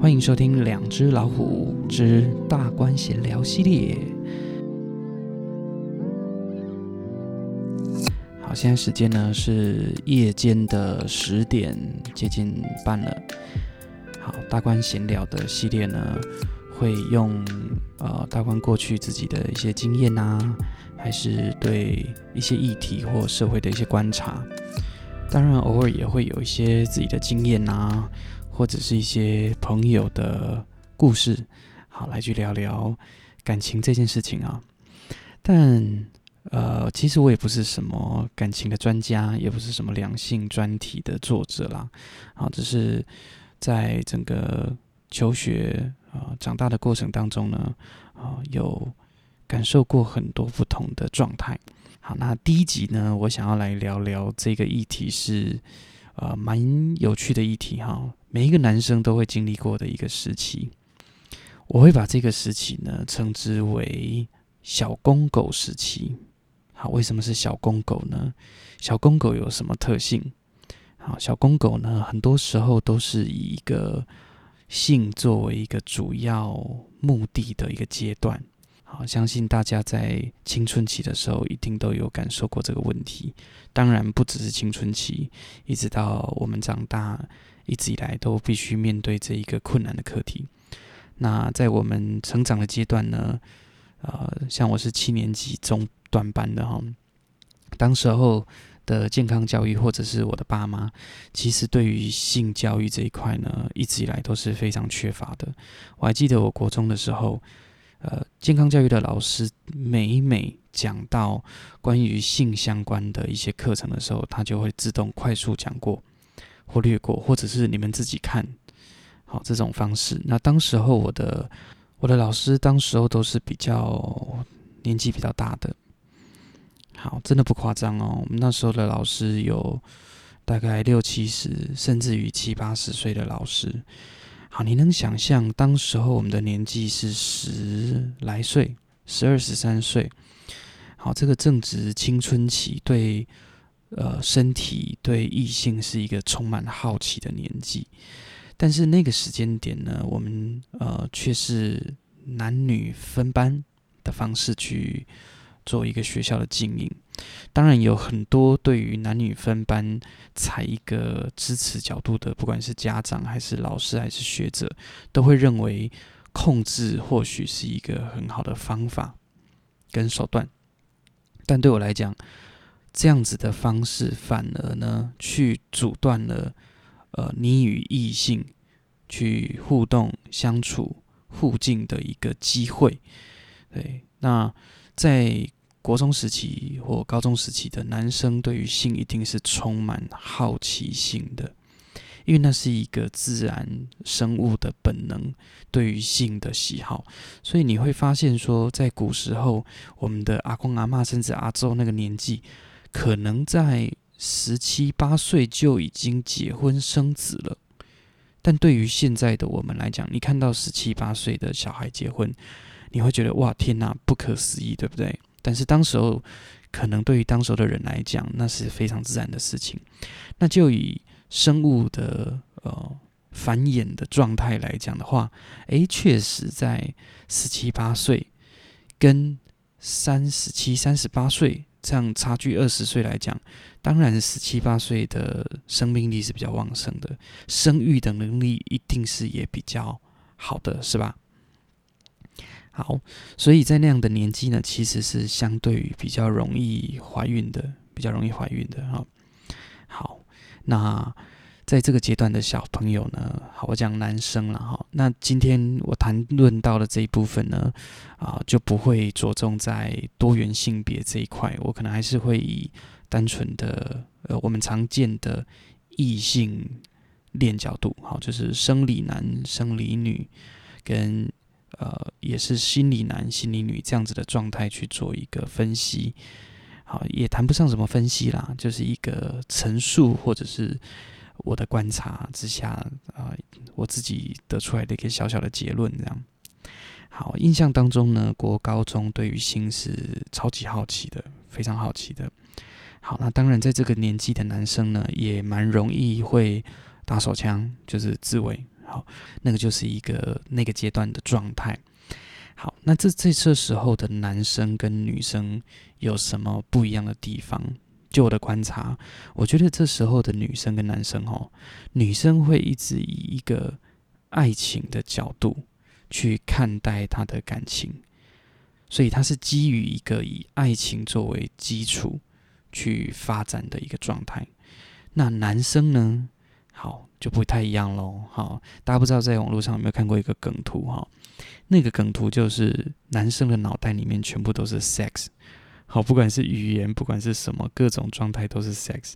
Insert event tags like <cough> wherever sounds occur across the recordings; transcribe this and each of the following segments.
欢迎收听《两只老虎之大官闲聊》系列。好，现在时间呢是夜间的十点接近半了。好，大官闲聊的系列呢，会用呃大官过去自己的一些经验啊，还是对一些议题或社会的一些观察，当然偶尔也会有一些自己的经验啊。或者是一些朋友的故事，好，来去聊聊感情这件事情啊。但呃，其实我也不是什么感情的专家，也不是什么两性专题的作者啦。好，只是在整个求学啊、长大的过程当中呢，啊、有感受过很多不同的状态。好，那第一集呢，我想要来聊聊这个议题是呃蛮有趣的议题哈。每一个男生都会经历过的一个时期，我会把这个时期呢称之为“小公狗时期”。好，为什么是小公狗呢？小公狗有什么特性？好，小公狗呢，很多时候都是以一个性作为一个主要目的的一个阶段。好，相信大家在青春期的时候一定都有感受过这个问题。当然，不只是青春期，一直到我们长大。一直以来都必须面对这一个困难的课题。那在我们成长的阶段呢，呃，像我是七年级中段班的哈，当时候的健康教育或者是我的爸妈，其实对于性教育这一块呢，一直以来都是非常缺乏的。我还记得我国中的时候，呃，健康教育的老师每每讲到关于性相关的一些课程的时候，他就会自动快速讲过。忽略过，或者是你们自己看好这种方式。那当时候我的我的老师，当时候都是比较年纪比较大的。好，真的不夸张哦。我们那时候的老师有大概六七十，甚至于七八十岁的老师。好，你能想象当时候我们的年纪是十来岁，十二十三岁。好，这个正值青春期，对。呃，身体对异性是一个充满好奇的年纪，但是那个时间点呢，我们呃却是男女分班的方式去做一个学校的经营。当然有很多对于男女分班采一个支持角度的，不管是家长还是老师还是学者，都会认为控制或许是一个很好的方法跟手段。但对我来讲，这样子的方式，反而呢，去阻断了，呃，你与异性去互动、相处、互敬的一个机会。对，那在国中时期或高中时期的男生，对于性一定是充满好奇心的，因为那是一个自然生物的本能，对于性的喜好。所以你会发现说，在古时候，我们的阿公阿嬷甚至阿祖那个年纪。可能在十七八岁就已经结婚生子了，但对于现在的我们来讲，你看到十七八岁的小孩结婚，你会觉得哇，天哪，不可思议，对不对？但是当时候，可能对于当时候的人来讲，那是非常自然的事情。那就以生物的呃繁衍的状态来讲的话，诶，确实在十七八岁跟三十七、三十八岁。这样差距二十岁来讲，当然十七八岁的生命力是比较旺盛的，生育的能力一定是也比较好的，是吧？好，所以在那样的年纪呢，其实是相对于比较容易怀孕的，比较容易怀孕的哈。好，那。在这个阶段的小朋友呢，好，我讲男生了哈。那今天我谈论到的这一部分呢，啊，就不会着重在多元性别这一块，我可能还是会以单纯的呃我们常见的异性恋角度，好，就是生理男、生理女，跟呃也是心理男、心理女这样子的状态去做一个分析，好，也谈不上什么分析啦，就是一个陈述或者是。我的观察之下，啊、我自己得出来的一个小小的结论，这样。好，印象当中呢，国高中对于性是超级好奇的，非常好奇的。好，那当然在这个年纪的男生呢，也蛮容易会打手枪，就是自卫。好，那个就是一个那个阶段的状态。好，那这这这时候的男生跟女生有什么不一样的地方？就我的观察，我觉得这时候的女生跟男生哦，女生会一直以一个爱情的角度去看待她的感情，所以她是基于一个以爱情作为基础去发展的一个状态。那男生呢？好，就不太一样喽。好，大家不知道在网络上有没有看过一个梗图哈？那个梗图就是男生的脑袋里面全部都是 sex，好，不管是语言，不管是什么，各种状态都是 sex。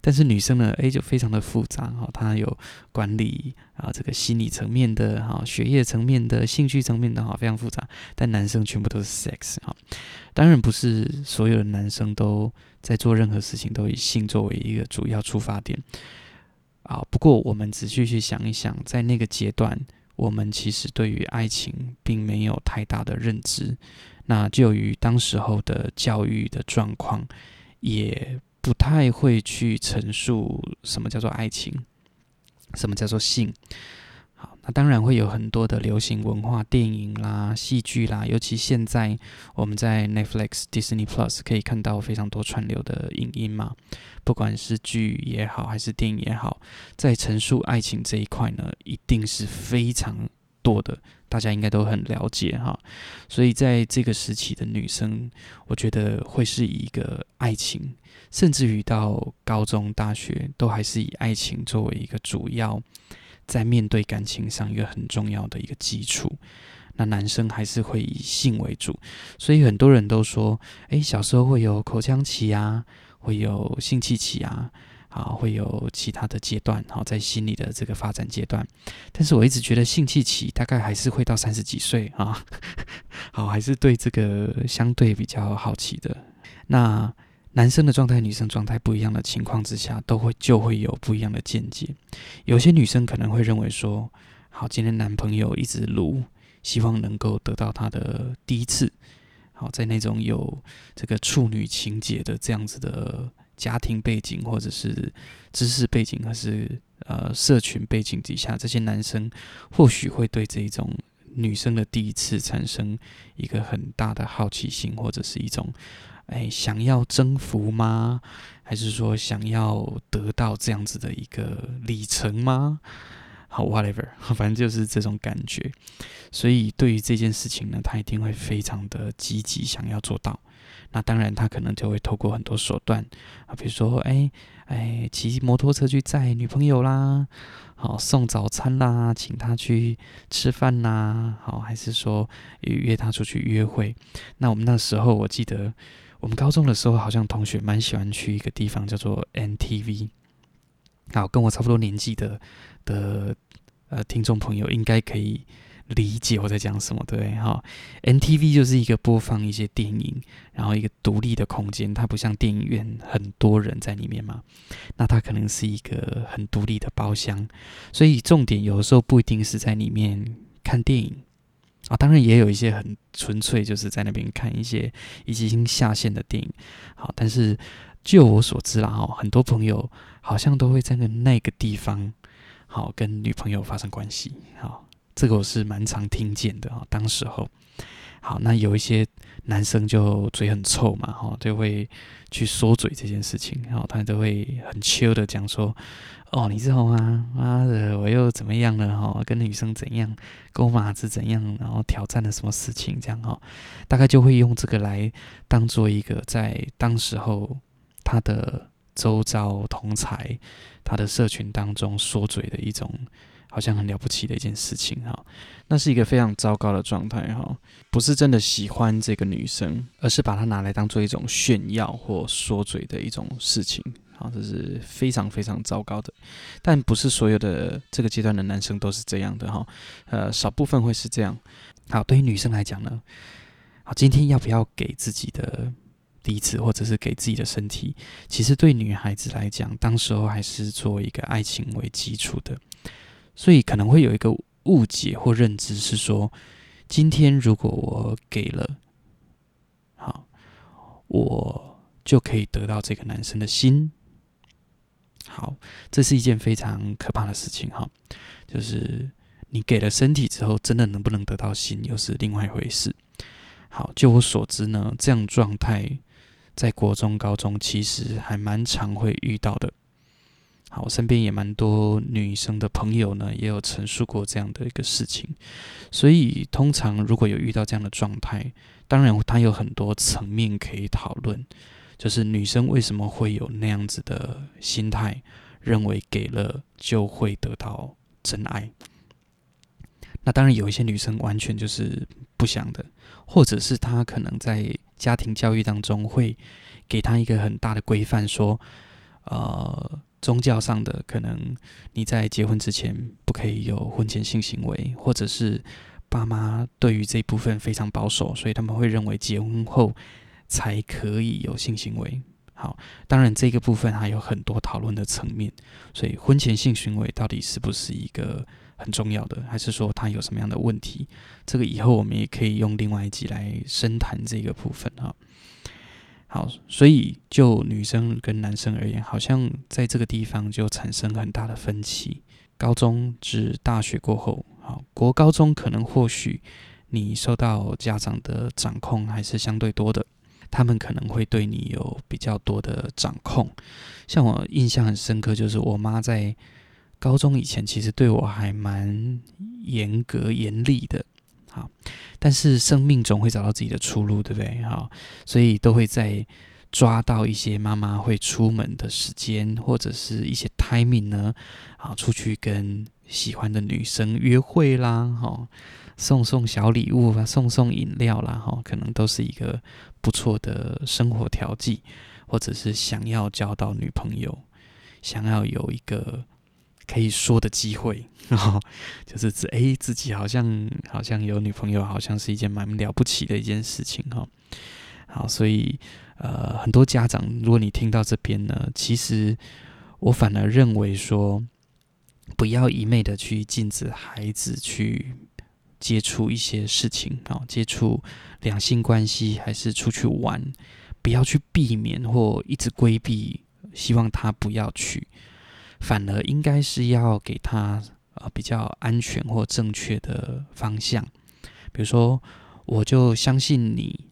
但是女生呢，诶，就非常的复杂哈，她有管理啊，这个心理层面的哈，学业层面的，兴趣层面的哈，非常复杂。但男生全部都是 sex 哈，当然不是所有的男生都在做任何事情都以性作为一个主要出发点。啊，不过我们仔细去想一想，在那个阶段，我们其实对于爱情并没有太大的认知。那就于当时候的教育的状况，也不太会去陈述什么叫做爱情，什么叫做性。好那当然会有很多的流行文化、电影啦、戏剧啦，尤其现在我们在 Netflix、Disney Plus 可以看到非常多串流的影音嘛，不管是剧也好，还是电影也好，在陈述爱情这一块呢，一定是非常多的，大家应该都很了解哈。所以在这个时期的女生，我觉得会是一个爱情，甚至于到高中、大学，都还是以爱情作为一个主要。在面对感情上，一个很重要的一个基础，那男生还是会以性为主，所以很多人都说，诶，小时候会有口腔期啊，会有性器期啊，啊，会有其他的阶段，好，在心理的这个发展阶段。但是我一直觉得性器期大概还是会到三十几岁啊，<laughs> 好，还是对这个相对比较好奇的。那。男生的状态、女生状态不一样的情况之下，都会就会有不一样的见解。有些女生可能会认为说：“好，今天男朋友一直撸，希望能够得到他的第一次。”好，在那种有这个处女情节的这样子的家庭背景，或者是知识背景，还是呃社群背景底下，这些男生或许会对这种女生的第一次产生一个很大的好奇心，或者是一种。哎，想要征服吗？还是说想要得到这样子的一个里程吗？好，whatever，<laughs> 反正就是这种感觉。所以对于这件事情呢，他一定会非常的积极，想要做到。那当然，他可能就会透过很多手段啊，比如说，哎哎，骑摩托车去载女朋友啦，好，送早餐啦，请他去吃饭啦，好，还是说约他出去约会。那我们那时候，我记得。我们高中的时候，好像同学蛮喜欢去一个地方，叫做 NTV。好，跟我差不多年纪的的呃听众朋友，应该可以理解我在讲什么，对不对？哈，NTV 就是一个播放一些电影，然后一个独立的空间，它不像电影院很多人在里面嘛，那它可能是一个很独立的包厢，所以重点有的时候不一定是在里面看电影。啊，当然也有一些很纯粹，就是在那边看一些已经下线的电影。好，但是就我所知啦，哈，很多朋友好像都会在那那个地方，好跟女朋友发生关系。好，这个我是蛮常听见的啊。当时候，好，那有一些男生就嘴很臭嘛，哈，就会去说嘴这件事情，然后他都会很 chill 的讲说。哦，你知道吗？妈的，我又怎么样了？哈，跟女生怎样，跟我马子怎样，然后挑战了什么事情？这样哈，大概就会用这个来当做一个在当时候他的周遭同才、他的社群当中说嘴的一种，好像很了不起的一件事情哈。那是一个非常糟糕的状态哈，不是真的喜欢这个女生，而是把她拿来当做一种炫耀或说嘴的一种事情。好，这是非常非常糟糕的，但不是所有的这个阶段的男生都是这样的哈，呃，少部分会是这样。好，对于女生来讲呢，好，今天要不要给自己的第一次，或者是给自己的身体，其实对女孩子来讲，当时候还是作为一个爱情为基础的，所以可能会有一个误解或认知是说，今天如果我给了，好，我就可以得到这个男生的心。好，这是一件非常可怕的事情哈。就是你给了身体之后，真的能不能得到心，又是另外一回事。好，就我所知呢，这样状态在国中、高中其实还蛮常会遇到的。好，我身边也蛮多女生的朋友呢，也有陈述过这样的一个事情。所以，通常如果有遇到这样的状态，当然它有很多层面可以讨论。就是女生为什么会有那样子的心态，认为给了就会得到真爱？那当然有一些女生完全就是不想的，或者是她可能在家庭教育当中会给她一个很大的规范，说，呃，宗教上的可能你在结婚之前不可以有婚前性行为，或者是爸妈对于这一部分非常保守，所以他们会认为结婚后。才可以有性行为。好，当然这个部分还有很多讨论的层面，所以婚前性行为到底是不是一个很重要的，还是说它有什么样的问题？这个以后我们也可以用另外一集来深谈这个部分哈。好，所以就女生跟男生而言，好像在这个地方就产生很大的分歧。高中至大学过后，好，国高中可能或许你受到家长的掌控还是相对多的。他们可能会对你有比较多的掌控，像我印象很深刻，就是我妈在高中以前其实对我还蛮严格严厉的，好，但是生命总会找到自己的出路，对不对？好，所以都会在抓到一些妈妈会出门的时间或者是一些 timing 呢，啊，出去跟喜欢的女生约会啦，哈。送送小礼物啊，送送饮料啦，哈，可能都是一个不错的生活调剂，或者是想要交到女朋友，想要有一个可以说的机会，哈，<laughs> 就是自哎自己好像好像有女朋友，好像是一件蛮了不起的一件事情，哈。好，所以呃，很多家长，如果你听到这边呢，其实我反而认为说，不要一昧的去禁止孩子去。接触一些事情啊，接触两性关系，还是出去玩，不要去避免或一直规避，希望他不要去，反而应该是要给他呃比较安全或正确的方向。比如说，我就相信你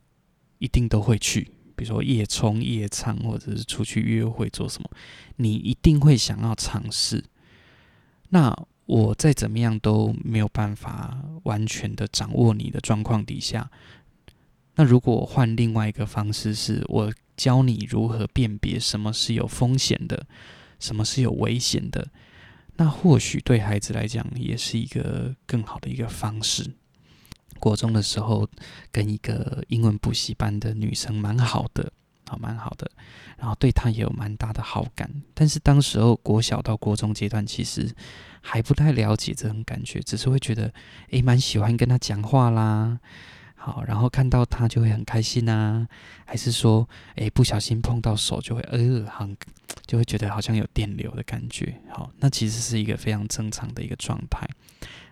一定都会去，比如说夜冲、夜唱，或者是出去约会做什么，你一定会想要尝试。那。我再怎么样都没有办法完全的掌握你的状况底下，那如果换另外一个方式，是我教你如何辨别什么是有风险的，什么是有危险的，那或许对孩子来讲也是一个更好的一个方式。国中的时候跟一个英文补习班的女生蛮好的，好蛮好的，然后对她也有蛮大的好感，但是当时候国小到国中阶段其实。还不太了解这种感觉，只是会觉得，诶，蛮喜欢跟她讲话啦，好，然后看到他就会很开心呐，还是说，诶，不小心碰到手就会，呃，很，就会觉得好像有电流的感觉，好，那其实是一个非常正常的一个状态。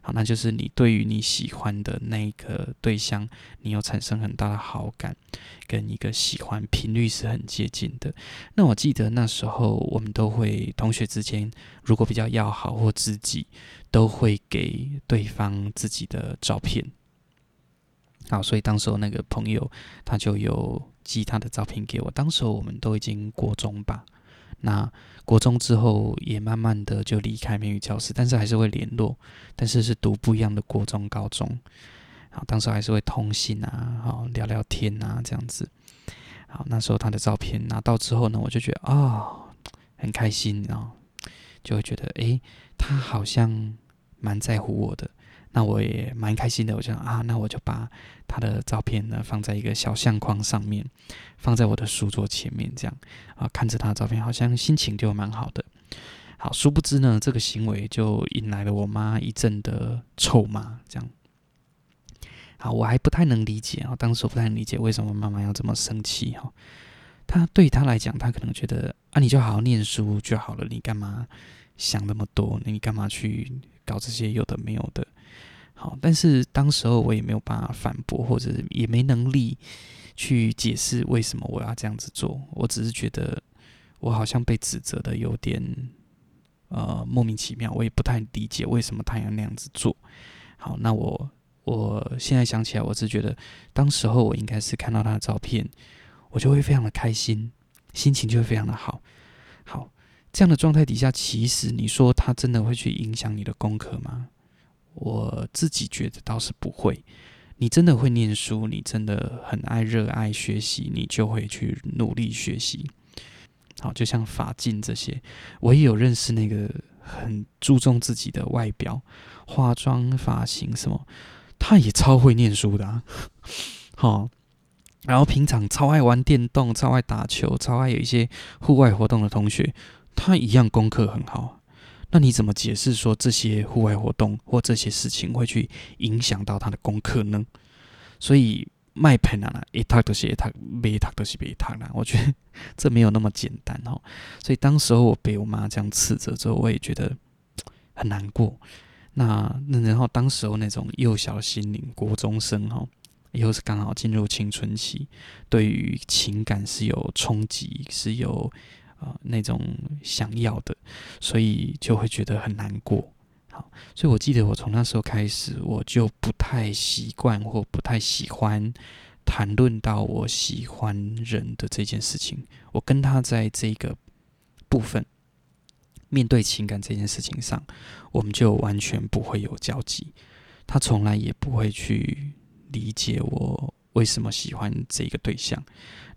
好，那就是你对于你喜欢的那个对象，你有产生很大的好感，跟一个喜欢频率是很接近的。那我记得那时候我们都会同学之间，如果比较要好或知己，都会给对方自己的照片。好，所以当时候那个朋友他就有寄他的照片给我。当时候我们都已经国中吧。那国中之后也慢慢的就离开美语教室，但是还是会联络，但是是读不一样的国中、高中。好，当时还是会通信啊，好聊聊天啊，这样子。好，那时候他的照片拿到之后呢，我就觉得啊、很开心啊，就会觉得诶，他好像蛮在乎我的。那我也蛮开心的，我就想啊，那我就把他的照片呢放在一个小相框上面，放在我的书桌前面，这样啊，看着他的照片，好像心情就蛮好的。好，殊不知呢，这个行为就引来了我妈一阵的臭骂，这样。好，我还不太能理解啊，当时我不太能理解为什么妈妈要这么生气哈。他对他来讲，他可能觉得啊，你就好好念书就好了，你干嘛想那么多？你干嘛去搞这些有的没有的？好，但是当时候我也没有办法反驳，或者也没能力去解释为什么我要这样子做。我只是觉得我好像被指责的有点呃莫名其妙，我也不太理解为什么他要那样子做。好，那我我现在想起来，我是觉得当时候我应该是看到他的照片，我就会非常的开心，心情就会非常的好。好，这样的状态底下，其实你说他真的会去影响你的功课吗？我自己觉得倒是不会。你真的会念书，你真的很爱热爱学习，你就会去努力学习。好，就像法进这些，我也有认识那个很注重自己的外表、化妆、发型什么，他也超会念书的啊。<laughs> 好，然后平常超爱玩电动、超爱打球、超爱有一些户外活动的同学，他一样功课很好。那你怎么解释说这些户外活动或这些事情会去影响到他的功课呢？所以卖盆啊，一套都是一套，没一套都是没一套啦。我觉得 <laughs> 这没有那么简单哦。所以当时候我被我妈这样斥责之后，我也觉得很难过。那那然后当时候那种幼小心灵，国中生哈，又是刚好进入青春期，对于情感是有冲击，是有。啊、那种想要的，所以就会觉得很难过。好，所以我记得我从那时候开始，我就不太习惯或不太喜欢谈论到我喜欢人的这件事情。我跟他在这个部分面对情感这件事情上，我们就完全不会有交集。他从来也不会去理解我为什么喜欢这个对象。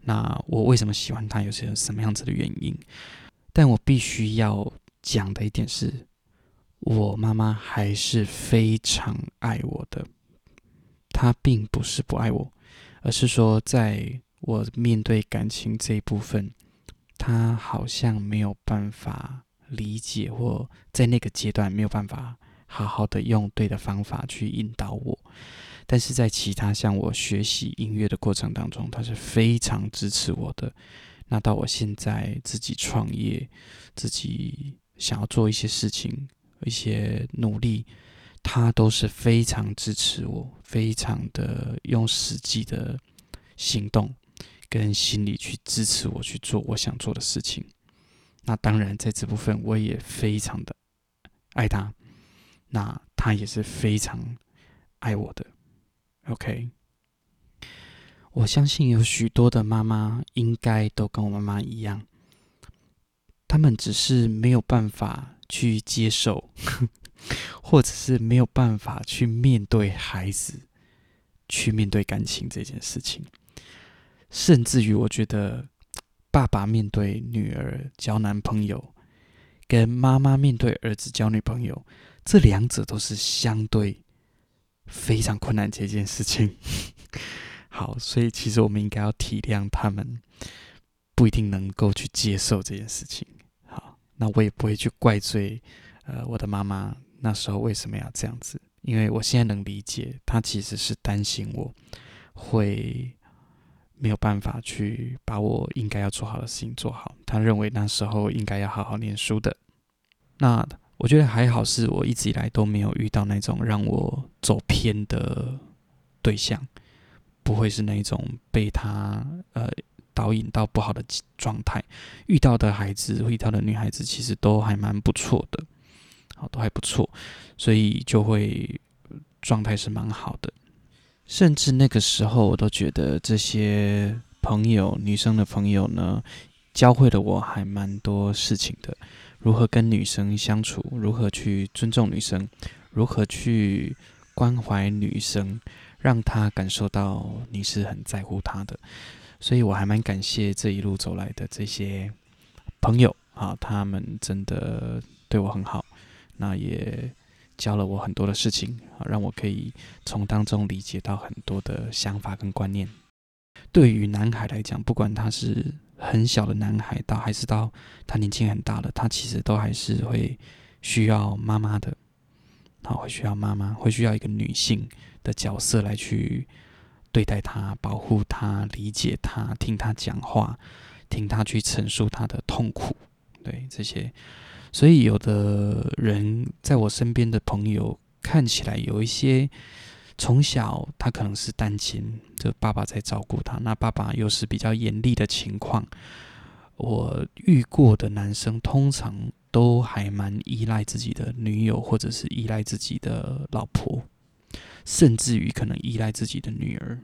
那我为什么喜欢他？有些什么样子的原因？但我必须要讲的一点是，我妈妈还是非常爱我的。她并不是不爱我，而是说，在我面对感情这一部分，她好像没有办法理解，或在那个阶段没有办法好好的用对的方法去引导我。但是在其他像我学习音乐的过程当中，他是非常支持我的。那到我现在自己创业，自己想要做一些事情、一些努力，他都是非常支持我，非常的用实际的行动跟心理去支持我去做我想做的事情。那当然，在这部分我也非常的爱他，那他也是非常爱我的。OK，我相信有许多的妈妈应该都跟我妈妈一样，他们只是没有办法去接受，<laughs> 或者是没有办法去面对孩子，去面对感情这件事情。甚至于，我觉得爸爸面对女儿交男朋友，跟妈妈面对儿子交女朋友，这两者都是相对。非常困难这件事情，<laughs> 好，所以其实我们应该要体谅他们，不一定能够去接受这件事情。好，那我也不会去怪罪，呃，我的妈妈那时候为什么要这样子，因为我现在能理解，她其实是担心我会没有办法去把我应该要做好的事情做好，她认为那时候应该要好好念书的。那。我觉得还好，是我一直以来都没有遇到那种让我走偏的对象，不会是那种被他呃导引到不好的状态。遇到的孩子，遇到的女孩子，其实都还蛮不错的，好，都还不错，所以就会状态是蛮好的。甚至那个时候，我都觉得这些朋友，女生的朋友呢，教会了我还蛮多事情的。如何跟女生相处？如何去尊重女生？如何去关怀女生，让她感受到你是很在乎她的？所以我还蛮感谢这一路走来的这些朋友啊，他们真的对我很好，那也教了我很多的事情啊，让我可以从当中理解到很多的想法跟观念。对于男孩来讲，不管他是。很小的男孩到还是到他年纪很大了，他其实都还是会需要妈妈的，他，会需要妈妈，会需要一个女性的角色来去对待他、保护他、理解他、听他讲话、听他去陈述他的痛苦，对这些。所以有的人在我身边的朋友看起来有一些。从小他可能是单亲，就爸爸在照顾他。那爸爸又是比较严厉的情况。我遇过的男生通常都还蛮依赖自己的女友，或者是依赖自己的老婆，甚至于可能依赖自己的女儿，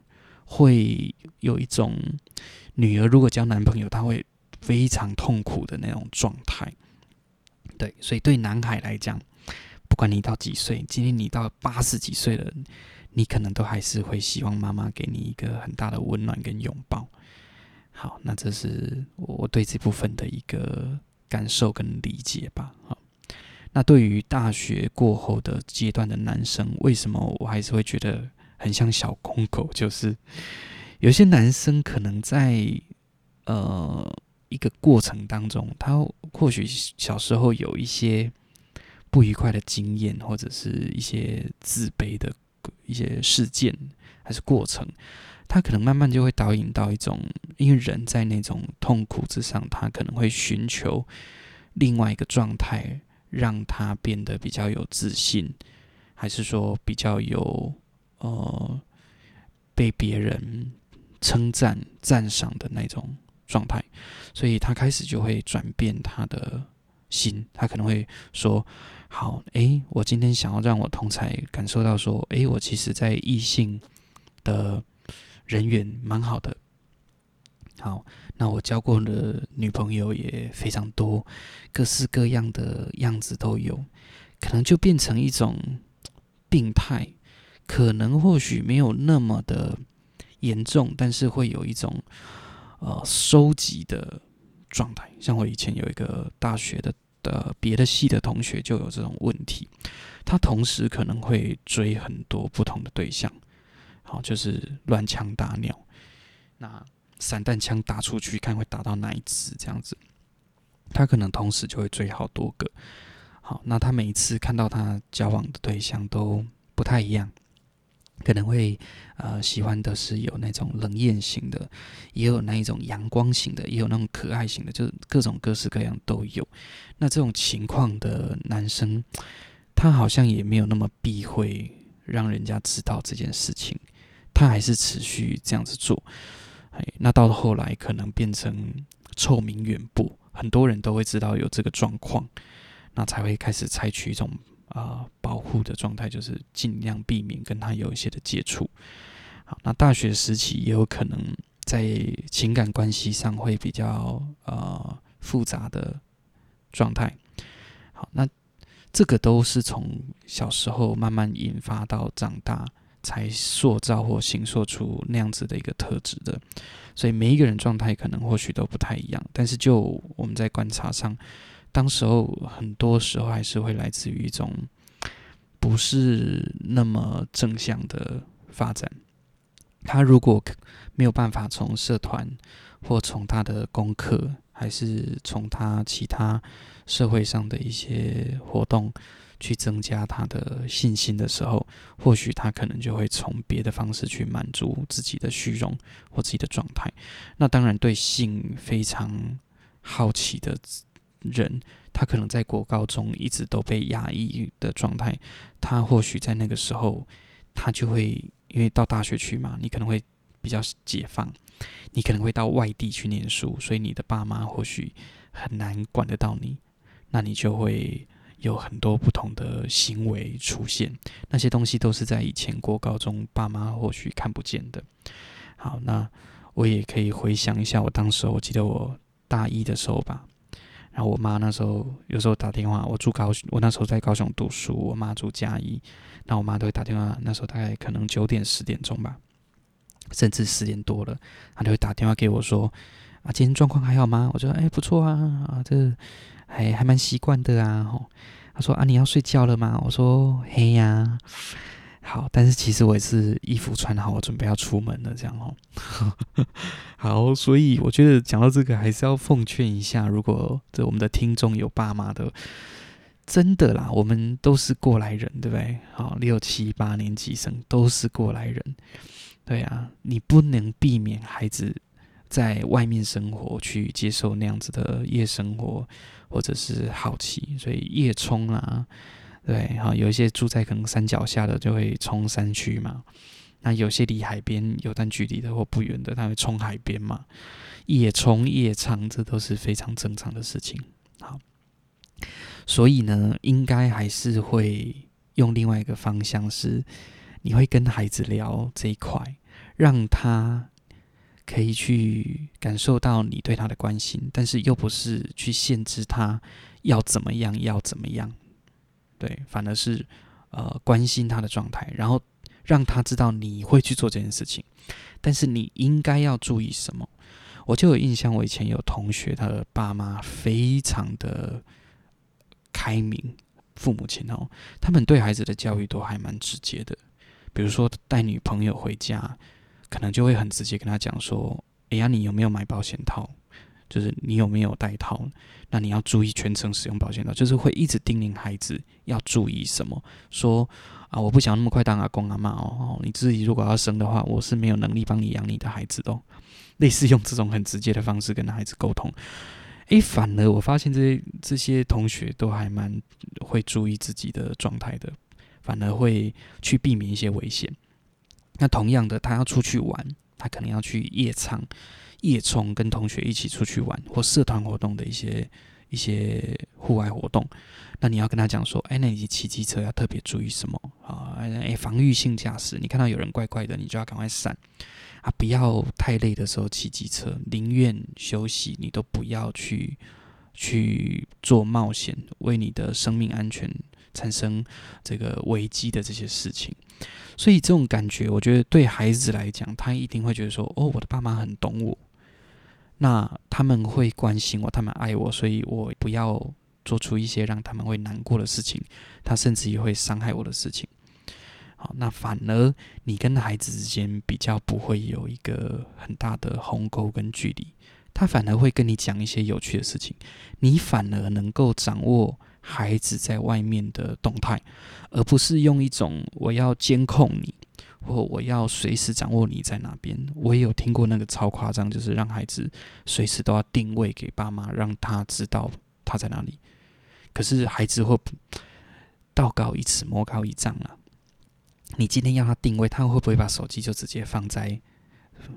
会有一种女儿如果交男朋友，她会非常痛苦的那种状态。对，所以对男孩来讲，不管你到几岁，今天你到八十几岁了，你可能都还是会希望妈妈给你一个很大的温暖跟拥抱。好，那这是我对这部分的一个感受跟理解吧。好，那对于大学过后的阶段的男生，为什么我还是会觉得很像小公狗？<laughs> 就是有些男生可能在呃。一个过程当中，他或许小时候有一些不愉快的经验，或者是一些自卑的一些事件，还是过程，他可能慢慢就会导引到一种，因为人在那种痛苦之上，他可能会寻求另外一个状态，让他变得比较有自信，还是说比较有呃被别人称赞赞赏的那种。状态，所以他开始就会转变他的心，他可能会说：“好，诶，我今天想要让我同才感受到说，诶，我其实在异性的人缘蛮好的。好，那我交过的女朋友也非常多，各式各样的样子都有，可能就变成一种病态，可能或许没有那么的严重，但是会有一种。”呃，收集的状态，像我以前有一个大学的的别的系的同学就有这种问题，他同时可能会追很多不同的对象，好，就是乱枪打鸟，那散弹枪打出去看会打到哪一只这样子，他可能同时就会追好多个，好，那他每一次看到他交往的对象都不太一样。可能会呃喜欢的是有那种冷艳型的，也有那一种阳光型的，也有那种可爱型的，就是各种各式各样都有。那这种情况的男生，他好像也没有那么避讳让人家知道这件事情，他还是持续这样子做。哎，那到后来可能变成臭名远播，很多人都会知道有这个状况，那才会开始采取一种。啊、保护的状态就是尽量避免跟他有一些的接触。好，那大学时期也有可能在情感关系上会比较呃复杂的状态。好，那这个都是从小时候慢慢引发到长大，才塑造或形塑出那样子的一个特质的。所以每一个人状态可能或许都不太一样，但是就我们在观察上。当时候很多时候还是会来自于一种不是那么正向的发展。他如果没有办法从社团或从他的功课，还是从他其他社会上的一些活动去增加他的信心的时候，或许他可能就会从别的方式去满足自己的虚荣或自己的状态。那当然，对性非常好奇的。人他可能在国高中一直都被压抑的状态，他或许在那个时候，他就会因为到大学去嘛，你可能会比较解放，你可能会到外地去念书，所以你的爸妈或许很难管得到你，那你就会有很多不同的行为出现，那些东西都是在以前国高中爸妈或许看不见的。好，那我也可以回想一下，我当时我记得我大一的时候吧。然后我妈那时候有时候打电话，我住高雄，我那时候在高雄读书，我妈住嘉义，那我妈都会打电话。那时候大概可能九点十点钟吧，甚至十点多了，她就会打电话给我说：“啊，今天状况还好吗？”我说：“哎，不错啊，啊，这还还蛮习惯的啊。”吼，她说：“啊，你要睡觉了吗？”我说：“嘿呀。”好，但是其实我也是衣服穿好，我准备要出门了，这样哦。<laughs> 好，所以我觉得讲到这个，还是要奉劝一下，如果这我们的听众有爸妈的，真的啦，我们都是过来人，对不对？好，六七八年级生都是过来人，对啊，你不能避免孩子在外面生活，去接受那样子的夜生活，或者是好奇，所以夜冲啊。对，好，有一些住在可能山脚下的就会冲山区嘛，那有些离海边有段距离的或不远的，他会冲海边嘛，夜冲夜唱，这都是非常正常的事情。好，所以呢，应该还是会用另外一个方向，是你会跟孩子聊这一块，让他可以去感受到你对他的关心，但是又不是去限制他要怎么样，要怎么样。对，反而是呃关心他的状态，然后让他知道你会去做这件事情，但是你应该要注意什么？我就有印象，我以前有同学，他的爸妈非常的开明，父母亲哦，他们对孩子的教育都还蛮直接的。比如说带女朋友回家，可能就会很直接跟他讲说：“哎呀，你有没有买保险套？就是你有没有带套？那你要注意全程使用保险套。”就是会一直叮咛孩子要注意什么，说啊，我不想那么快当阿公阿妈哦，你自己如果要生的话，我是没有能力帮你养你的孩子的哦。类似用这种很直接的方式跟孩子沟通，诶，反而我发现这些这些同学都还蛮会注意自己的状态的，反而会去避免一些危险。那同样的，他要出去玩，他可能要去夜场、夜冲，跟同学一起出去玩，或社团活动的一些一些户外活动，那你要跟他讲说，哎，那你骑机车要特别注意什么啊？哎，防御性驾驶，你看到有人怪怪的，你就要赶快闪。啊，不要太累的时候骑机车，宁愿休息，你都不要去去做冒险，为你的生命安全产生这个危机的这些事情。所以这种感觉，我觉得对孩子来讲，他一定会觉得说：“哦，我的爸妈很懂我，那他们会关心我，他们爱我，所以我不要做出一些让他们会难过的事情，他甚至也会伤害我的事情。”好，那反而你跟孩子之间比较不会有一个很大的鸿沟跟距离，他反而会跟你讲一些有趣的事情，你反而能够掌握孩子在外面的动态，而不是用一种我要监控你，或我要随时掌握你在哪边。我也有听过那个超夸张，就是让孩子随时都要定位给爸妈，让他知道他在哪里。可是孩子会道高一尺，魔高一丈啊。你今天要他定位，他会不会把手机就直接放在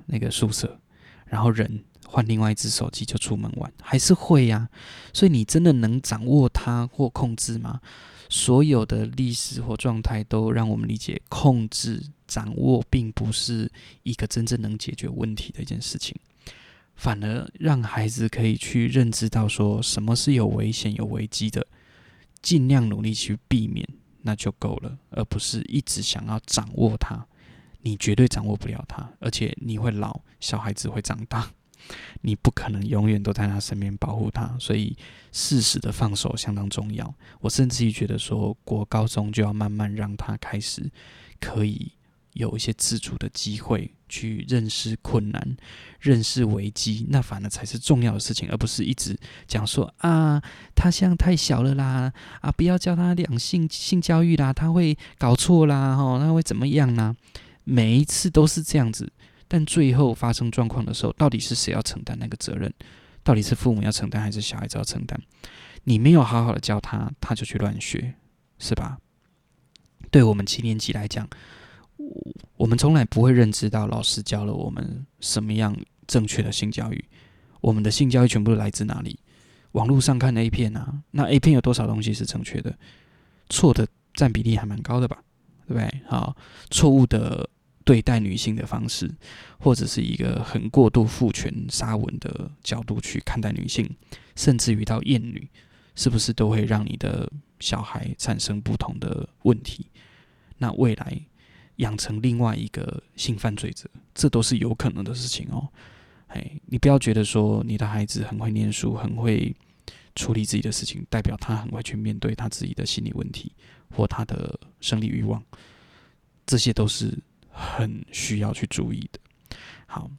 那个宿舍，然后人换另外一只手机就出门玩？还是会呀？所以你真的能掌握他或控制吗？所有的历史或状态都让我们理解，控制、掌握并不是一个真正能解决问题的一件事情，反而让孩子可以去认知到说什么是有危险、有危机的，尽量努力去避免。那就够了，而不是一直想要掌握他。你绝对掌握不了他，而且你会老，小孩子会长大，你不可能永远都在他身边保护他。所以，适时的放手相当重要。我甚至于觉得说，国高中就要慢慢让他开始可以。有一些自主的机会去认识困难、认识危机，那反而才是重要的事情，而不是一直讲说啊，他现在太小了啦，啊，不要教他两性性教育啦，他会搞错啦，吼，他会怎么样呢？每一次都是这样子，但最后发生状况的时候，到底是谁要承担那个责任？到底是父母要承担，还是小孩子要承担？你没有好好的教他，他就去乱学，是吧？对我们七年级来讲。我们从来不会认知到老师教了我们什么样正确的性教育。我们的性教育全部来自哪里？网络上看 A 片啊，那 A 片有多少东西是正确的？错的占比例还蛮高的吧？对不对？好，错误的对待女性的方式，或者是一个很过度父权沙文的角度去看待女性，甚至于到厌女，是不是都会让你的小孩产生不同的问题？那未来？养成另外一个性犯罪者，这都是有可能的事情哦。哎，你不要觉得说你的孩子很会念书，很会处理自己的事情，代表他很会去面对他自己的心理问题或他的生理欲望，这些都是很需要去注意的。好，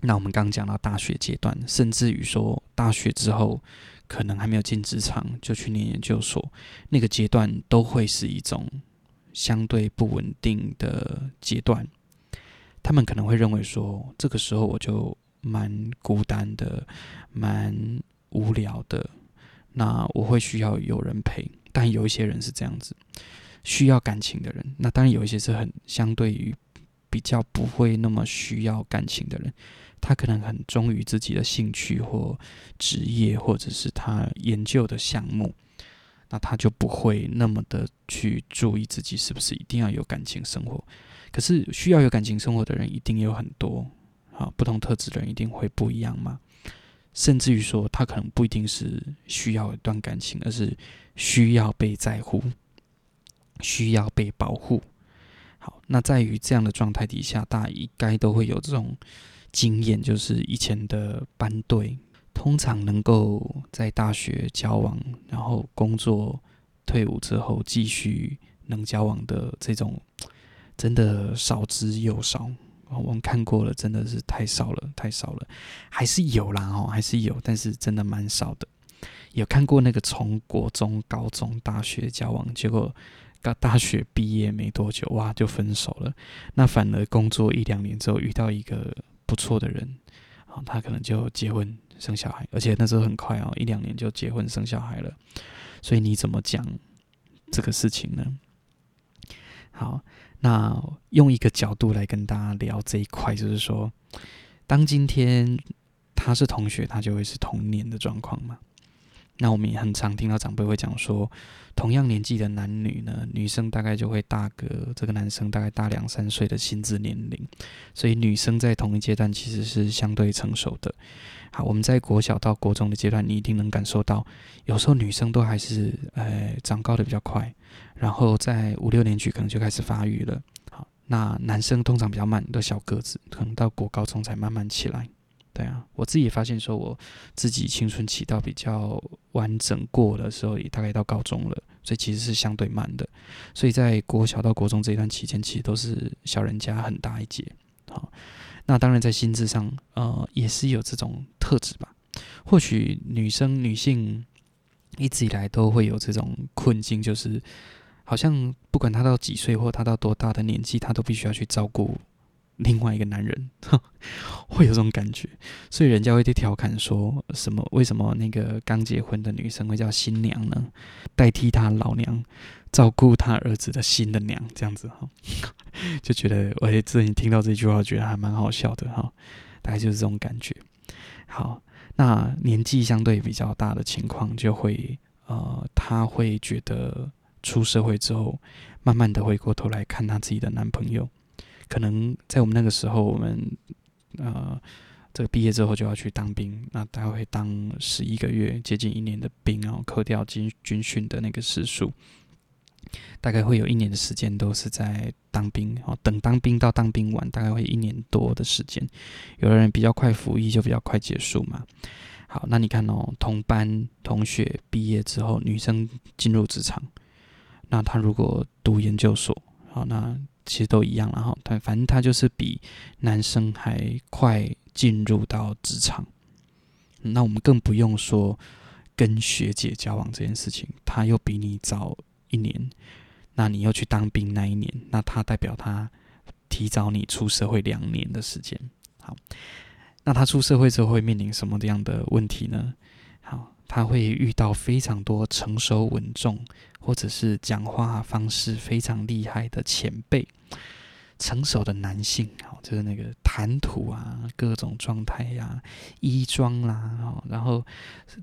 那我们刚讲到大学阶段，甚至于说大学之后可能还没有进职场就去念研究所，那个阶段都会是一种。相对不稳定的阶段，他们可能会认为说，这个时候我就蛮孤单的，蛮无聊的。那我会需要有人陪，但有一些人是这样子，需要感情的人。那当然有一些是很相对于比较不会那么需要感情的人，他可能很忠于自己的兴趣或职业，或者是他研究的项目。那他就不会那么的去注意自己是不是一定要有感情生活。可是需要有感情生活的人一定有很多，啊，不同特质的人一定会不一样嘛。甚至于说，他可能不一定是需要一段感情，而是需要被在乎，需要被保护。好，那在于这样的状态底下，大家应该都会有这种经验，就是以前的班队，通常能够在大学交往，然后工作退伍之后继续能交往的这种，真的少之又少。我们看过了，真的是太少了，太少了。还是有啦，哦，还是有，但是真的蛮少的。有看过那个从国中、高中、大学交往，结果到大学毕业没多久，哇，就分手了。那反而工作一两年之后遇到一个不错的人，啊，他可能就结婚生小孩，而且那时候很快哦，一两年就结婚生小孩了。所以你怎么讲这个事情呢？好。那用一个角度来跟大家聊这一块，就是说，当今天他是同学，他就会是童年的状况吗。那我们也很常听到长辈会讲说，同样年纪的男女呢，女生大概就会大个这个男生大概大两三岁的心智年龄，所以女生在同一阶段其实是相对成熟的。好，我们在国小到国中的阶段，你一定能感受到，有时候女生都还是呃长高的比较快。然后在五六年级可能就开始发育了，好，那男生通常比较慢，都小个子，可能到国高中才慢慢起来。对啊，我自己发现说，我自己青春期到比较完整过的时候，也大概到高中了，所以其实是相对慢的。所以在国小到国中这一段期间，其实都是小人家很大一截。好，那当然在心智上，呃，也是有这种特质吧。或许女生女性一直以来都会有这种困境，就是。好像不管他到几岁或他到多大的年纪，他都必须要去照顾另外一个男人，<laughs> 会有这种感觉。所以人家会去调侃说什么？为什么那个刚结婚的女生会叫新娘呢？代替他老娘照顾他儿子的新的娘，这样子哈，<laughs> 就觉得我也自己听到这句话，觉得还蛮好笑的哈。大概就是这种感觉。好，那年纪相对比较大的情况，就会呃，他会觉得。出社会之后，慢慢的回过头来看她自己的男朋友，可能在我们那个时候，我们呃，这个毕业之后就要去当兵，那大概会当十一个月，接近一年的兵然后，扣掉军军训的那个时数，大概会有一年的时间都是在当兵哦。等当兵到当兵完，大概会一年多的时间。有的人比较快服役，就比较快结束嘛。好，那你看哦，同班同学毕业之后，女生进入职场。那他如果读研究所，好，那其实都一样了哈。但反正他就是比男生还快进入到职场。那我们更不用说跟学姐交往这件事情，他又比你早一年，那你又去当兵那一年，那他代表他提早你出社会两年的时间。好，那他出社会之后会面临什么样的问题呢？好。他会遇到非常多成熟稳重，或者是讲话方式非常厉害的前辈，成熟的男性，好就是那个谈吐啊，各种状态呀，衣装啦，然后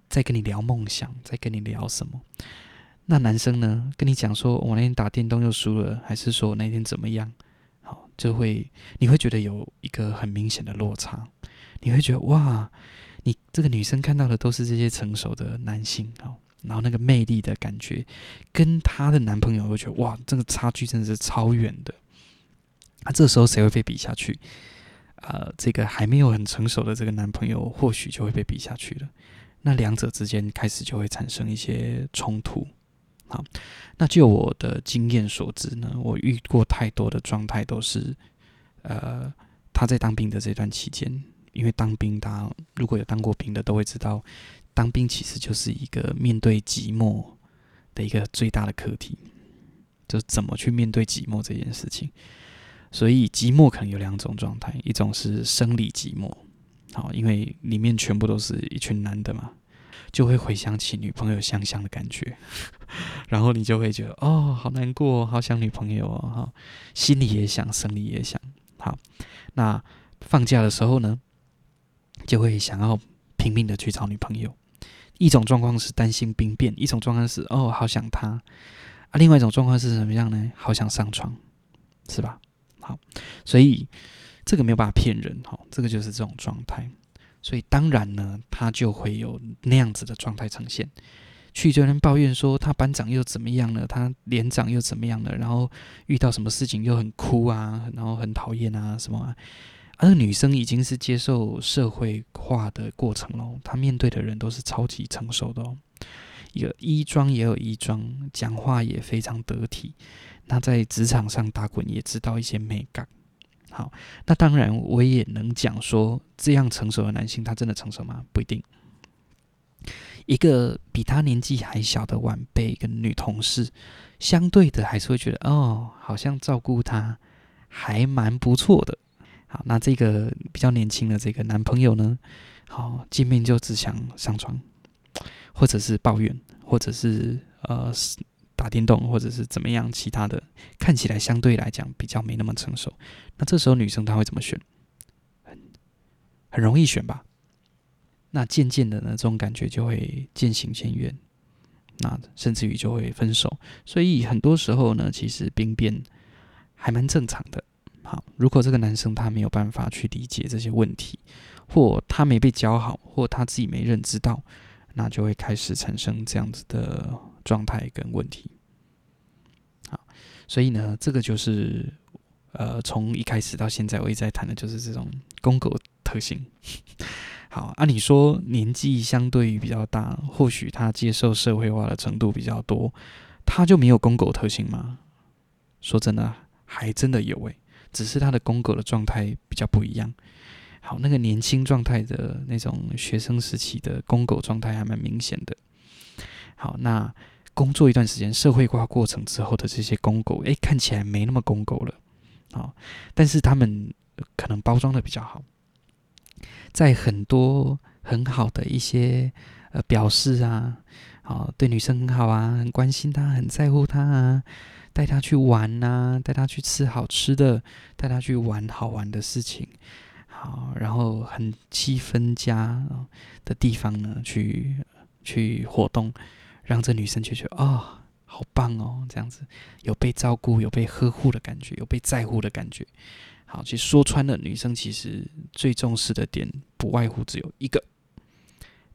再跟你聊梦想，再跟你聊什么？那男生呢，跟你讲说，我那天打电动又输了，还是说那天怎么样？好，就会你会觉得有一个很明显的落差，你会觉得哇。你这个女生看到的都是这些成熟的男性哦，然后那个魅力的感觉，跟她的男朋友会觉得哇，这个差距真的是超远的。那、这时候谁会被比下去？呃，这个还没有很成熟的这个男朋友，或许就会被比下去了。那两者之间开始就会产生一些冲突。好，那就我的经验所知呢，我遇过太多的状态都是，呃，他在当兵的这段期间。因为当兵，大家如果有当过兵的，都会知道，当兵其实就是一个面对寂寞的一个最大的课题，就是怎么去面对寂寞这件事情。所以寂寞可能有两种状态，一种是生理寂寞，好，因为里面全部都是一群男的嘛，就会回想起女朋友香香的感觉，<laughs> 然后你就会觉得哦，好难过，好想女朋友哦，哈，心里也想，生理也想。好，那放假的时候呢？就会想要拼命的去找女朋友，一种状况是担心兵变，一种状况是哦好想他，啊，另外一种状况是什么样呢？好想上床，是吧？好，所以这个没有办法骗人，哈，这个就是这种状态。所以当然呢，他就会有那样子的状态呈现。去就人抱怨说他班长又怎么样了，他连长又怎么样了，然后遇到什么事情又很哭啊，然后很讨厌啊什么啊。而女生已经是接受社会化的过程了，她面对的人都是超级成熟的哦。有衣装也有衣装，讲话也非常得体。那在职场上打滚也知道一些美感。好，那当然我也能讲说，这样成熟的男性他真的成熟吗？不一定。一个比他年纪还小的晚辈跟女同事，相对的还是会觉得哦，好像照顾他还蛮不错的。好，那这个比较年轻的这个男朋友呢，好，见面就只想上床，或者是抱怨，或者是呃打电动，或者是怎么样其他的，看起来相对来讲比较没那么成熟。那这时候女生她会怎么选？很很容易选吧。那渐渐的呢，这种感觉就会渐行渐远，那甚至于就会分手。所以很多时候呢，其实兵变还蛮正常的。如果这个男生他没有办法去理解这些问题，或他没被教好，或他自己没认知到，那就会开始产生这样子的状态跟问题。好，所以呢，这个就是呃，从一开始到现在，我一直在谈的就是这种公狗特性。<laughs> 好，按理说年纪相对于比较大，或许他接受社会化的程度比较多，他就没有公狗特性吗？说真的，还真的有诶，只是他的公狗的状态比较不一样。好，那个年轻状态的那种学生时期的公狗状态还蛮明显的。好，那工作一段时间，社会化过程之后的这些公狗，诶，看起来没那么公狗了。好，但是他们可能包装的比较好。在很多很好的一些呃表示啊，好，对女生很好啊，很关心她，很在乎她啊，带她去玩呐、带她去吃好吃的，带她去玩好玩的事情，好，然后很气氛家的地方呢，去去活动，让这女生就觉得哦，好棒哦，这样子有被照顾、有被呵护的感觉，有被在乎的感觉。好，其实说穿了，女生其实最重视的点不外乎只有一个：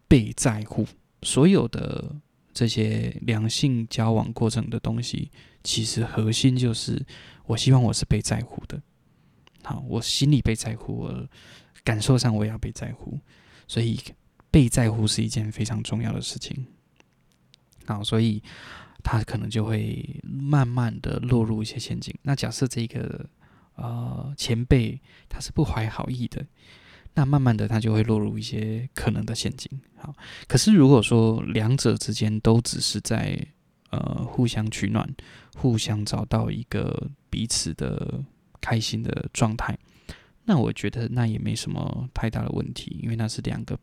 被在乎。所有的这些两性交往过程的东西，其实核心就是我希望我是被在乎的。好，我心里被在乎，我感受上我也要被在乎，所以被在乎是一件非常重要的事情。好，所以他可能就会慢慢的落入一些陷阱。那假设这个。呃，前辈他是不怀好意的，那慢慢的他就会落入一些可能的陷阱。好，可是如果说两者之间都只是在呃互相取暖，互相找到一个彼此的开心的状态，那我觉得那也没什么太大的问题，因为那是两个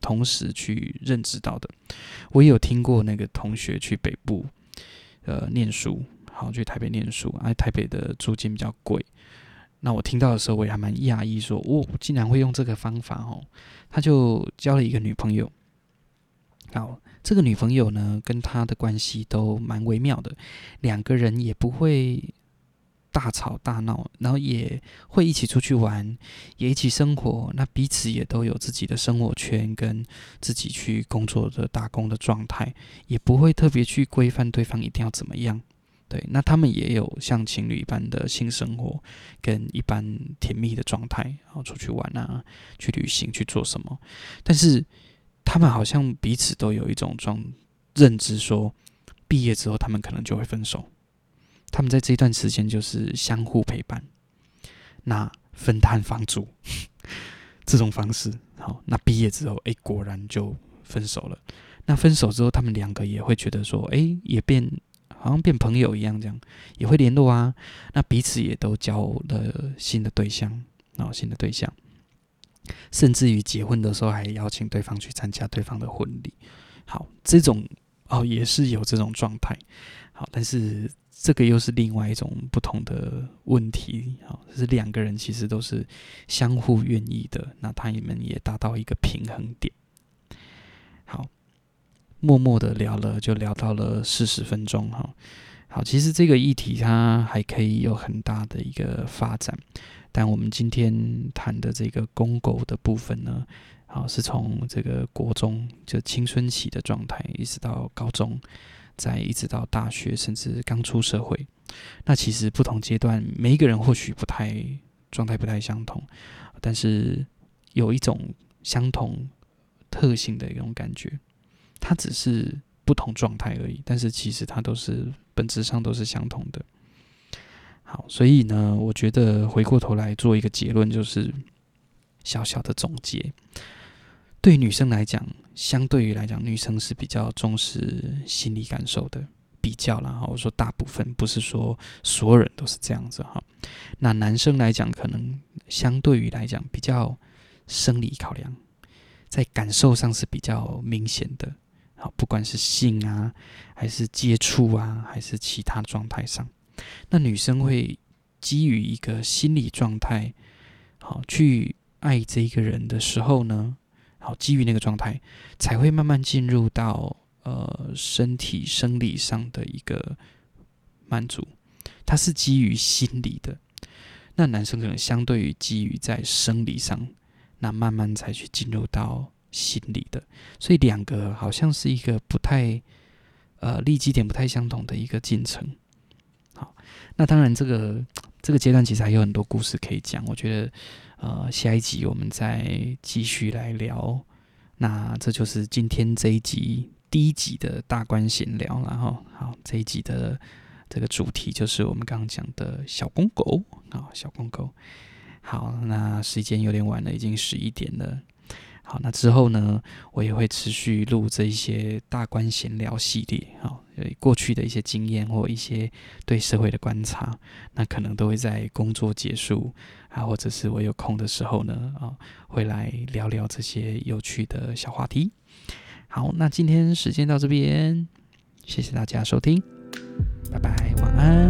同时去认知到的。我也有听过那个同学去北部呃念书，好，去台北念书，哎，台北的租金比较贵。那我听到的时候，我也还蛮讶异，说：“哦，竟然会用这个方法哦！”他就交了一个女朋友。好，这个女朋友呢，跟他的关系都蛮微妙的，两个人也不会大吵大闹，然后也会一起出去玩，也一起生活。那彼此也都有自己的生活圈，跟自己去工作的打工的状态，也不会特别去规范对方一定要怎么样。对，那他们也有像情侣一般的性生活，跟一般甜蜜的状态，然后出去玩啊，去旅行，去做什么？但是他们好像彼此都有一种状认知，说毕业之后他们可能就会分手。他们在这段时间就是相互陪伴，那分摊房租 <laughs> 这种方式。好，那毕业之后，哎，果然就分手了。那分手之后，他们两个也会觉得说，哎，也变。好像变朋友一样，这样也会联络啊。那彼此也都交了新的对象，然后新的对象，甚至于结婚的时候还邀请对方去参加对方的婚礼。好，这种哦也是有这种状态。好，但是这个又是另外一种不同的问题。好，就是两个人其实都是相互愿意的，那他们也达到一个平衡点。好，默默的聊了，就聊到了四十分钟哈。好，其实这个议题它还可以有很大的一个发展，但我们今天谈的这个公狗的部分呢，啊，是从这个国中就青春期的状态，一直到高中，再一直到大学，甚至刚出社会。那其实不同阶段，每一个人或许不太状态不太相同，但是有一种相同特性的一种感觉，它只是不同状态而已，但是其实它都是本质上都是相同的。好，所以呢，我觉得回过头来做一个结论，就是小小的总结。对女生来讲，相对于来讲，女生是比较重视心理感受的。比较了哈，我说大部分不是说所有人都是这样子哈。那男生来讲，可能相对于来讲比较生理考量，在感受上是比较明显的。好，不管是性啊，还是接触啊，还是其他状态上，那女生会基于一个心理状态，好去爱这一个人的时候呢，好基于那个状态，才会慢慢进入到。呃，身体生理上的一个满足，它是基于心理的。那男生可能相对于基于在生理上，那慢慢才去进入到心理的。所以两个好像是一个不太呃立基点不太相同的一个进程。那当然这个这个阶段其实还有很多故事可以讲。我觉得呃下一集我们再继续来聊。那这就是今天这一集。第一集的大关闲聊，然后好，这一集的这个主题就是我们刚刚讲的小公狗啊，小公狗。好，那时间有点晚了，已经十一点了。好，那之后呢，我也会持续录这一些大官闲聊系列，好，过去的一些经验或一些对社会的观察，那可能都会在工作结束啊，或者是我有空的时候呢，啊，会来聊聊这些有趣的小话题。好，那今天时间到这边，谢谢大家收听，拜拜，晚安。